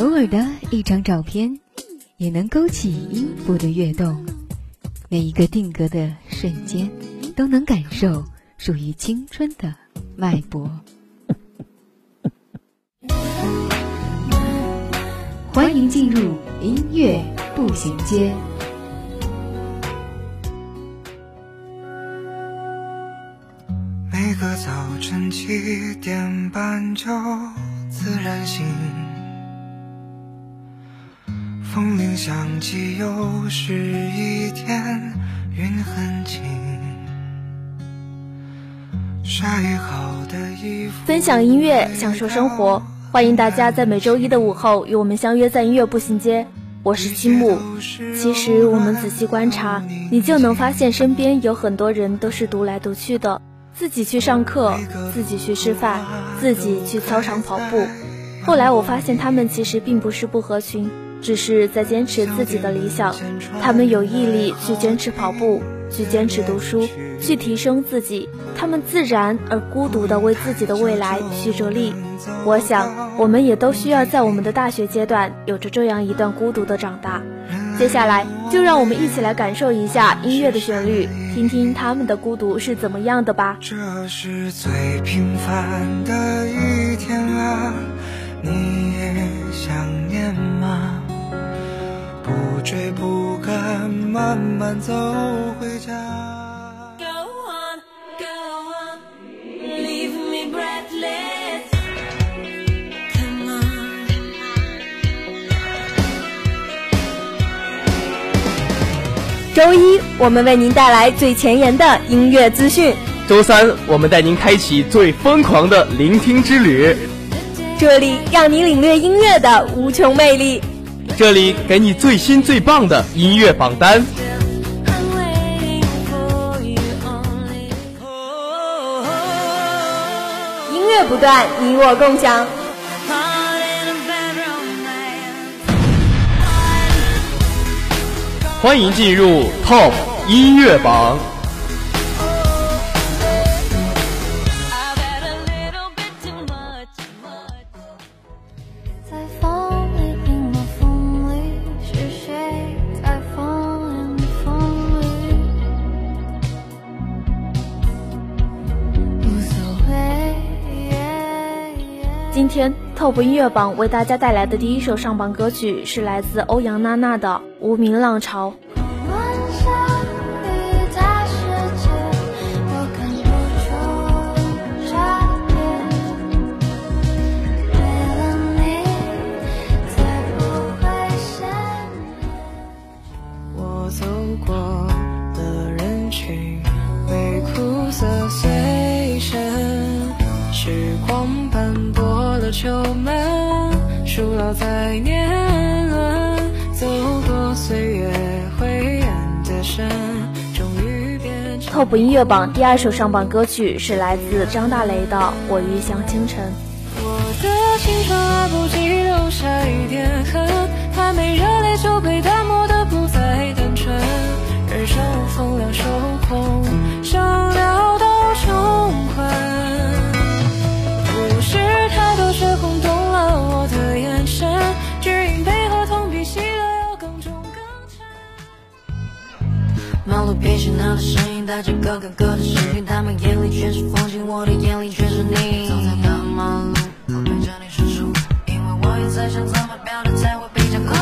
偶尔的一张照片，也能勾起音符的跃动。每一个定格的瞬间，都能感受属于青春的脉搏。欢迎进入音乐步行街。每个早晨七点半就自然醒，风铃响起，又是一天，云很轻。晒好的衣，分享音乐，享受生活，欢迎大家在每周一的午后与我们相约在音乐步行街。我是青木。其实我们仔细观察，你就能发现身边有很多人都是独来独去的，自己去上课，自己去吃饭，自己去操场跑步。后来我发现他们其实并不是不合群，只是在坚持自己的理想。他们有毅力去坚持跑步，去坚持读书，去提升自己。他们自然而孤独地为自己的未来去着力。我想，我们也都需要在我们的大学阶段有着这样一段孤独的长大。接下来，就让我们一起来感受一下音乐的旋律，听听他们的孤独是怎么样的吧。这是最平凡的一天啊，你也想念吗？不追不赶，慢慢走回家。Go on, go on, leave me breathless. Come on. 周一，我们为您带来最前沿的音乐资讯。周三，我们带您开启最疯狂的聆听之旅，这里让你领略音乐的无穷魅力。这里给你最新最棒的音乐榜单。音乐不断，你我共享。欢迎进入 top 音乐榜。今天 Top 音乐榜为大家带来的第一首上榜歌曲是来自欧阳娜娜的《无名浪潮》。了球门，树老在年轮，走过岁月灰暗的深，终于变成。Top 音乐榜第二首上榜歌曲是来自张大雷的《我欲向清晨》。我的青春来不及留下一点痕，还没热烈就被淡漠的不再单纯。人生风凉手空，想潦倒穷困。喧闹的声音，带着各干各的事情，他们眼里全是风景，我的眼里全是你。走在大马路，我陪着你数数，因为我也在想怎么表达才会比较酷。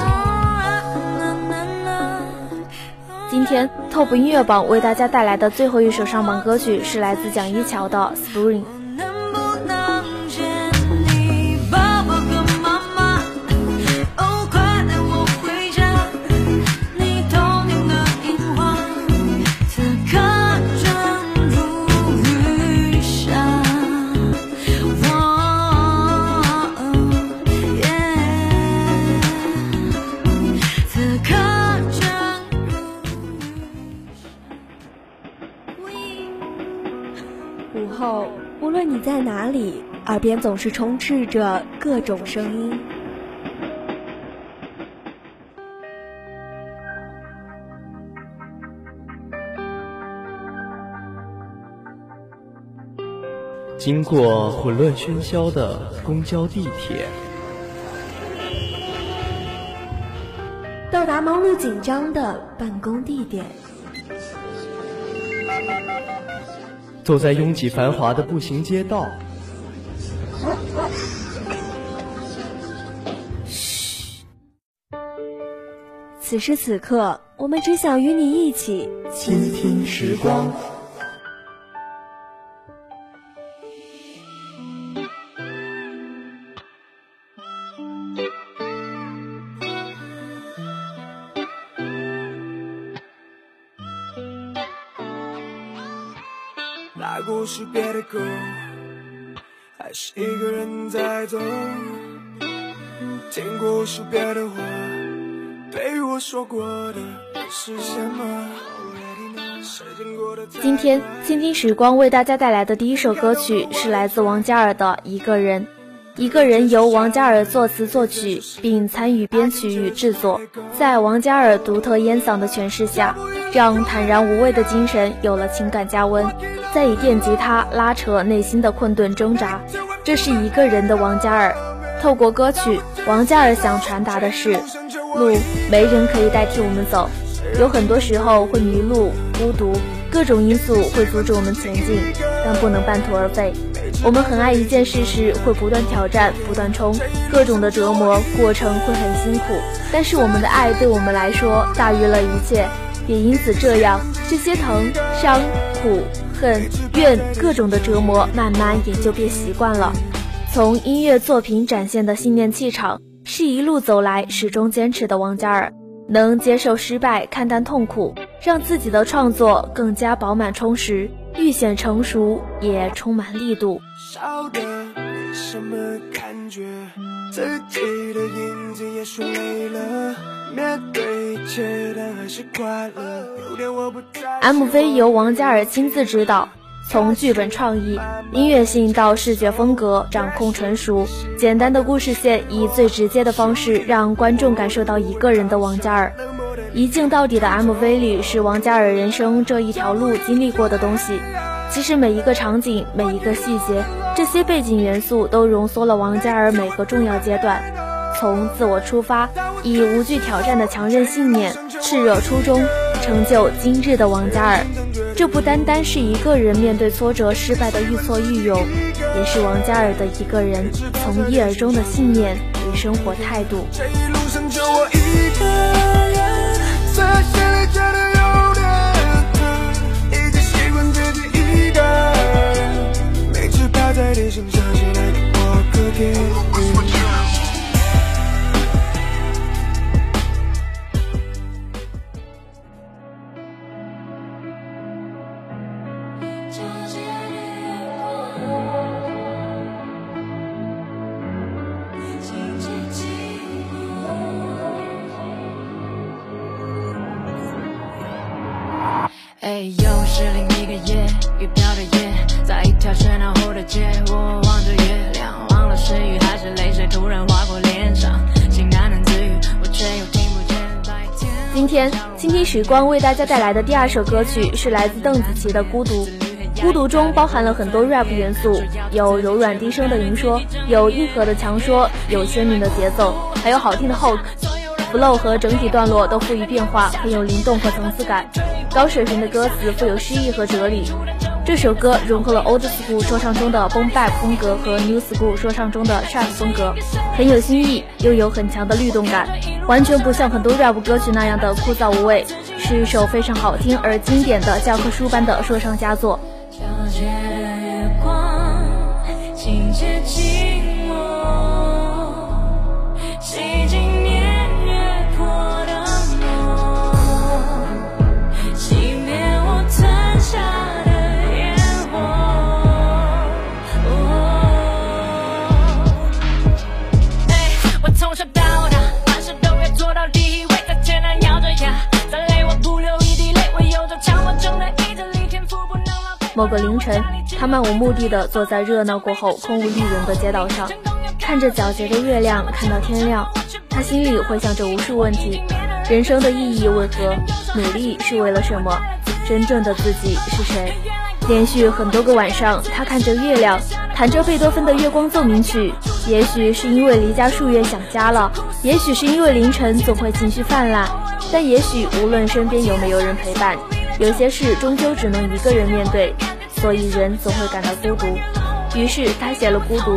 今天 Top 音乐榜为大家带来的最后一首上榜歌曲是来自蒋一乔的《Spring》。耳边总是充斥着各种声音。经过混乱喧嚣的公交、地铁，到达忙碌紧张的办公地点，走在拥挤繁华的步行街道，此时此刻，我们只想与你一起倾听时光。来过是别的歌，还是一个人在走？听过是别的话，说过的是什么？今天，倾听时光为大家带来的第一首歌曲是来自王嘉尔的《一个人》。一个人由王嘉尔作词作曲，并参与编曲与制作。在王嘉尔独特烟嗓的诠释下，让坦然无畏的精神有了情感加温，再以电吉他拉扯内心的困顿挣扎。这是一个人的王嘉尔。透过歌曲，王嘉尔想传达的是：路没人可以代替我们走，有很多时候会迷路、孤独，各种因素会阻止我们前进，但不能半途而废。我们很爱一件事时，会不断挑战、不断冲，各种的折磨过程会很辛苦，但是我们的爱对我们来说大于了一切，也因此这样，这些疼、伤、苦、恨、怨各种的折磨，慢慢也就变习惯了。从音乐作品展现的信念气场，是一路走来始终坚持的王嘉尔，能接受失败，看淡痛苦，让自己的创作更加饱满充实，愈显成熟，也充满力度。烧的没什么感觉，自己的影子也说累了，面对一切但还是快乐，有点我不在。MV 由王嘉尔亲自指导，从剧本创意、音乐性到视觉风格掌控纯熟，简单的故事线以最直接的方式让观众感受到一个人的王嘉尔。一镜到底的 MV 里是王嘉尔人生这一条路经历过的东西。其实每一个场景、每一个细节，这些背景元素都浓缩了王嘉尔每个重要阶段。从自我出发，以无惧挑战的强韧信念、炽热初衷，成就今日的王嘉尔。这不单单是一个人面对挫折、失败的愈挫愈勇，也是王嘉尔的一个人从一而终的信念与生活态度。这一路上就我一个人，在又是另一个夜，雨飘的夜，在一条喧闹后的街，我望着月亮，忘了是雨还是泪水突然划过脸上，心喃喃自语，我却又听不见白天。今天，倾听时光为大家带来的第二首歌曲是来自邓紫棋的《孤独》。孤独中包含了很多 rap 元素，有柔软低声的吟说，有硬核的强说，有鲜明的节奏，还有好听的 hook。Flow 和整体段落都赋予变化，很有灵动和层次感。高水平的歌词富有诗意和哲理。这首歌融合了 old school 说唱中的 boom bap 风格和 new school 说唱中的 trap 风格，很有新意，又有很强的律动感，完全不像很多 rap 歌曲那样的枯燥无味，是一首非常好听而经典的教科书般的说唱佳作。个凌晨，他漫无目的的坐在热闹过后空无一人的街道上，看着皎洁的月亮，看到天亮。他心里回想着无数问题：人生的意义为何？努力是为了什么？真正的自己是谁？连续很多个晚上，他看着月亮，弹着贝多芬的《月光奏鸣曲》。也许是因为离家数月想家了，也许是因为凌晨总会情绪泛滥，但也许无论身边有没有人陪伴，有些事终究只能一个人面对，所以人总会感到孤独。于是他写了《孤独》。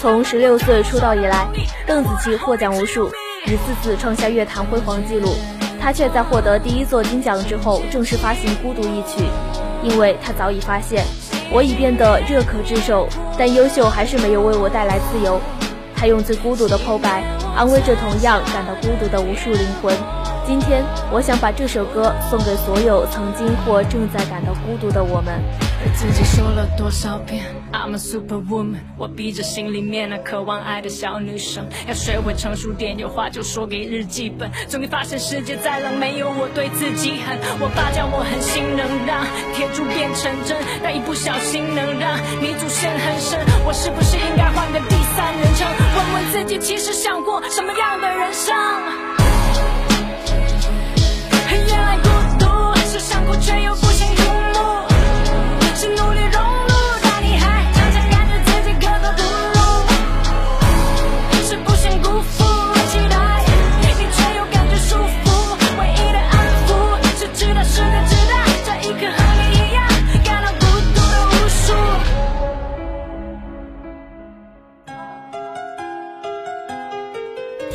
从十六岁出道以来，邓紫棋获奖无数，一次次创下乐坛辉煌纪录，他却在获得第一座金奖之后正式发行《孤独》一曲。因为他早已发现，我已变得热可炙手，但优秀还是没有为我带来自由。他用最孤独的剖白，安慰着同样感到孤独的无数灵魂。今天，我想把这首歌送给所有曾经或正在感到孤独的我们。对自己说了多少遍，I'm a superwoman。我逼着心里面那渴望爱的小女生，要学会成熟点，有话就说给日记本。终于发现世界再冷，没有我对自己狠。我爸教我狠心能让铁柱变成针，但一不小心能让泥祖陷很深。我是不是应该换个第三人称，问问自己，其实想过什么样的人生？原来孤独是想过却又不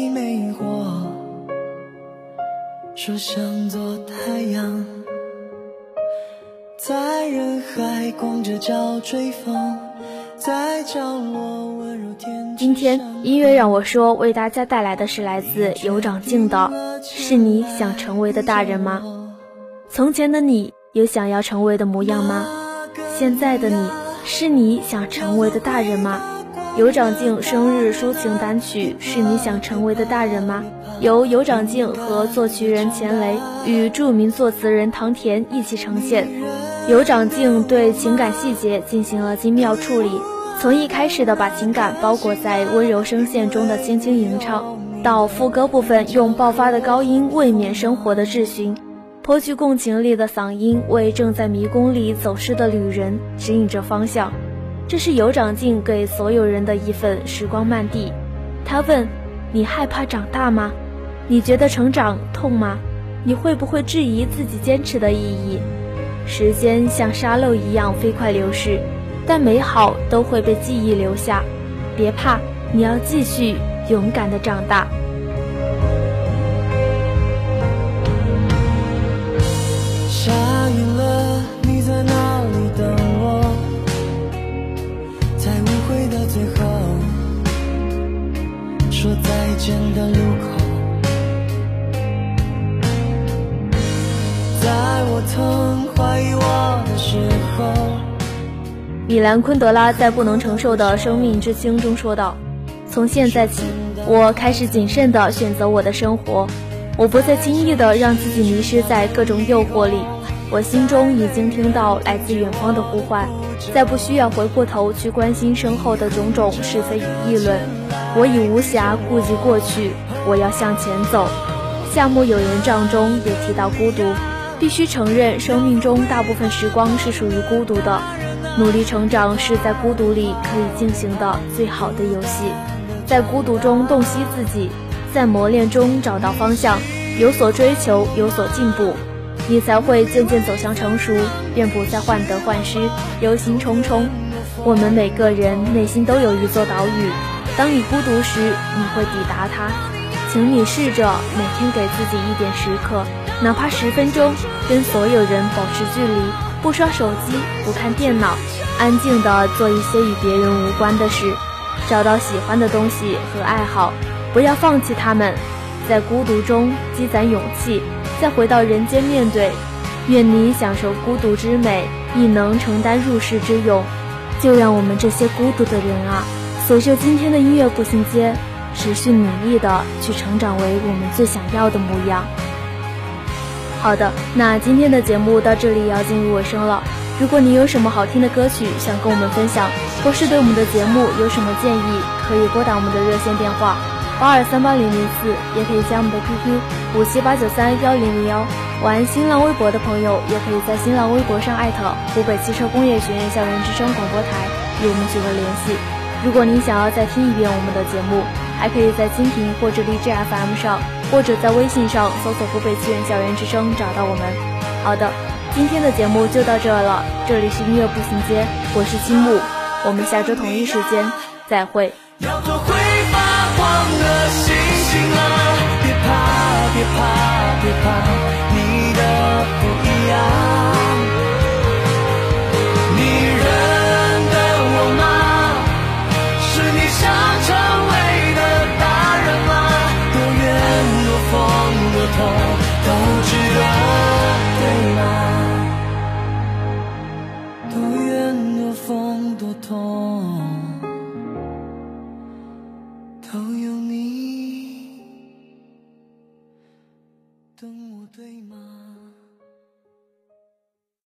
你抓一枚萤火，说想做太阳。在人海光着脚追风，在角落温柔天今天音乐让我说为大家带来的是来自尤长靖的，是你想成为的大人吗？从前的你有想要成为的模样吗？现在的你是你想成为的大人吗？尤长靖生日抒情单曲是你想成为的大人吗？由尤长靖和作曲人钱雷与著名作词人唐田一起呈现。尤长靖对情感细节进行了精妙处理，从一开始的把情感包裹在温柔声线中的轻轻吟唱，到副歌部分用爆发的高音未免生活的质询，颇具共情力的嗓音为正在迷宫里走失的旅人指引着方向。这是有长进给所有人的一份时光漫递。他问：“你害怕长大吗？你觉得成长痛吗？你会不会质疑自己坚持的意义？”时间像沙漏一样飞快流逝，但美好都会被记忆留下。别怕，你要继续勇敢的长大。米兰昆德拉在《不能承受的生命之轻》中说道：“从现在起，我开始谨慎地选择我的生活，我不再轻易地让自己迷失在各种诱惑里。我心中已经听到来自远方的呼唤，再不需要回过头去关心身后的种种是非与议论。我已无暇顾及过去，我要向前走。”夏目友人帐中也提到孤独，必须承认，生命中大部分时光是属于孤独的。努力成长是在孤独里可以进行的最好的游戏，在孤独中洞悉自己，在磨练中找到方向，有所追求，有所进步，你才会渐渐走向成熟，便不再患得患失，忧心忡忡。我们每个人内心都有一座岛屿，当你孤独时，你会抵达它。请你试着每天给自己一点时刻，哪怕十分钟，跟所有人保持距离，不刷手机，不看电脑，安静的做一些与别人无关的事，找到喜欢的东西和爱好，不要放弃他们，在孤独中积攒勇气，再回到人间面对。愿你享受孤独之美，亦能承担入世之勇。就让我们这些孤独的人啊，随着今天的音乐步行街。持续努力的去成长为我们最想要的模样。好的，那今天的节目到这里要进入尾声了。如果你有什么好听的歌曲想跟我们分享，或是对我们的节目有什么建议，可以拨打我们的热线电话八二三八零零四，也可以加我们的 QQ 五七八九三幺零零幺。玩新浪微博的朋友，也可以在新浪微博上艾特湖北汽车工业学院校园之声广播台，与我们取得联系。如果您想要再听一遍我们的节目，还可以在蜻蜓或者荔枝 FM 上，或者在微信上搜索“湖北七院校园之声”找到我们。好的，今天的节目就到这了，这里是音乐步行街，我是青木，我们下周同一时间再会。要做会发光的星星啊！别怕，别怕，别怕，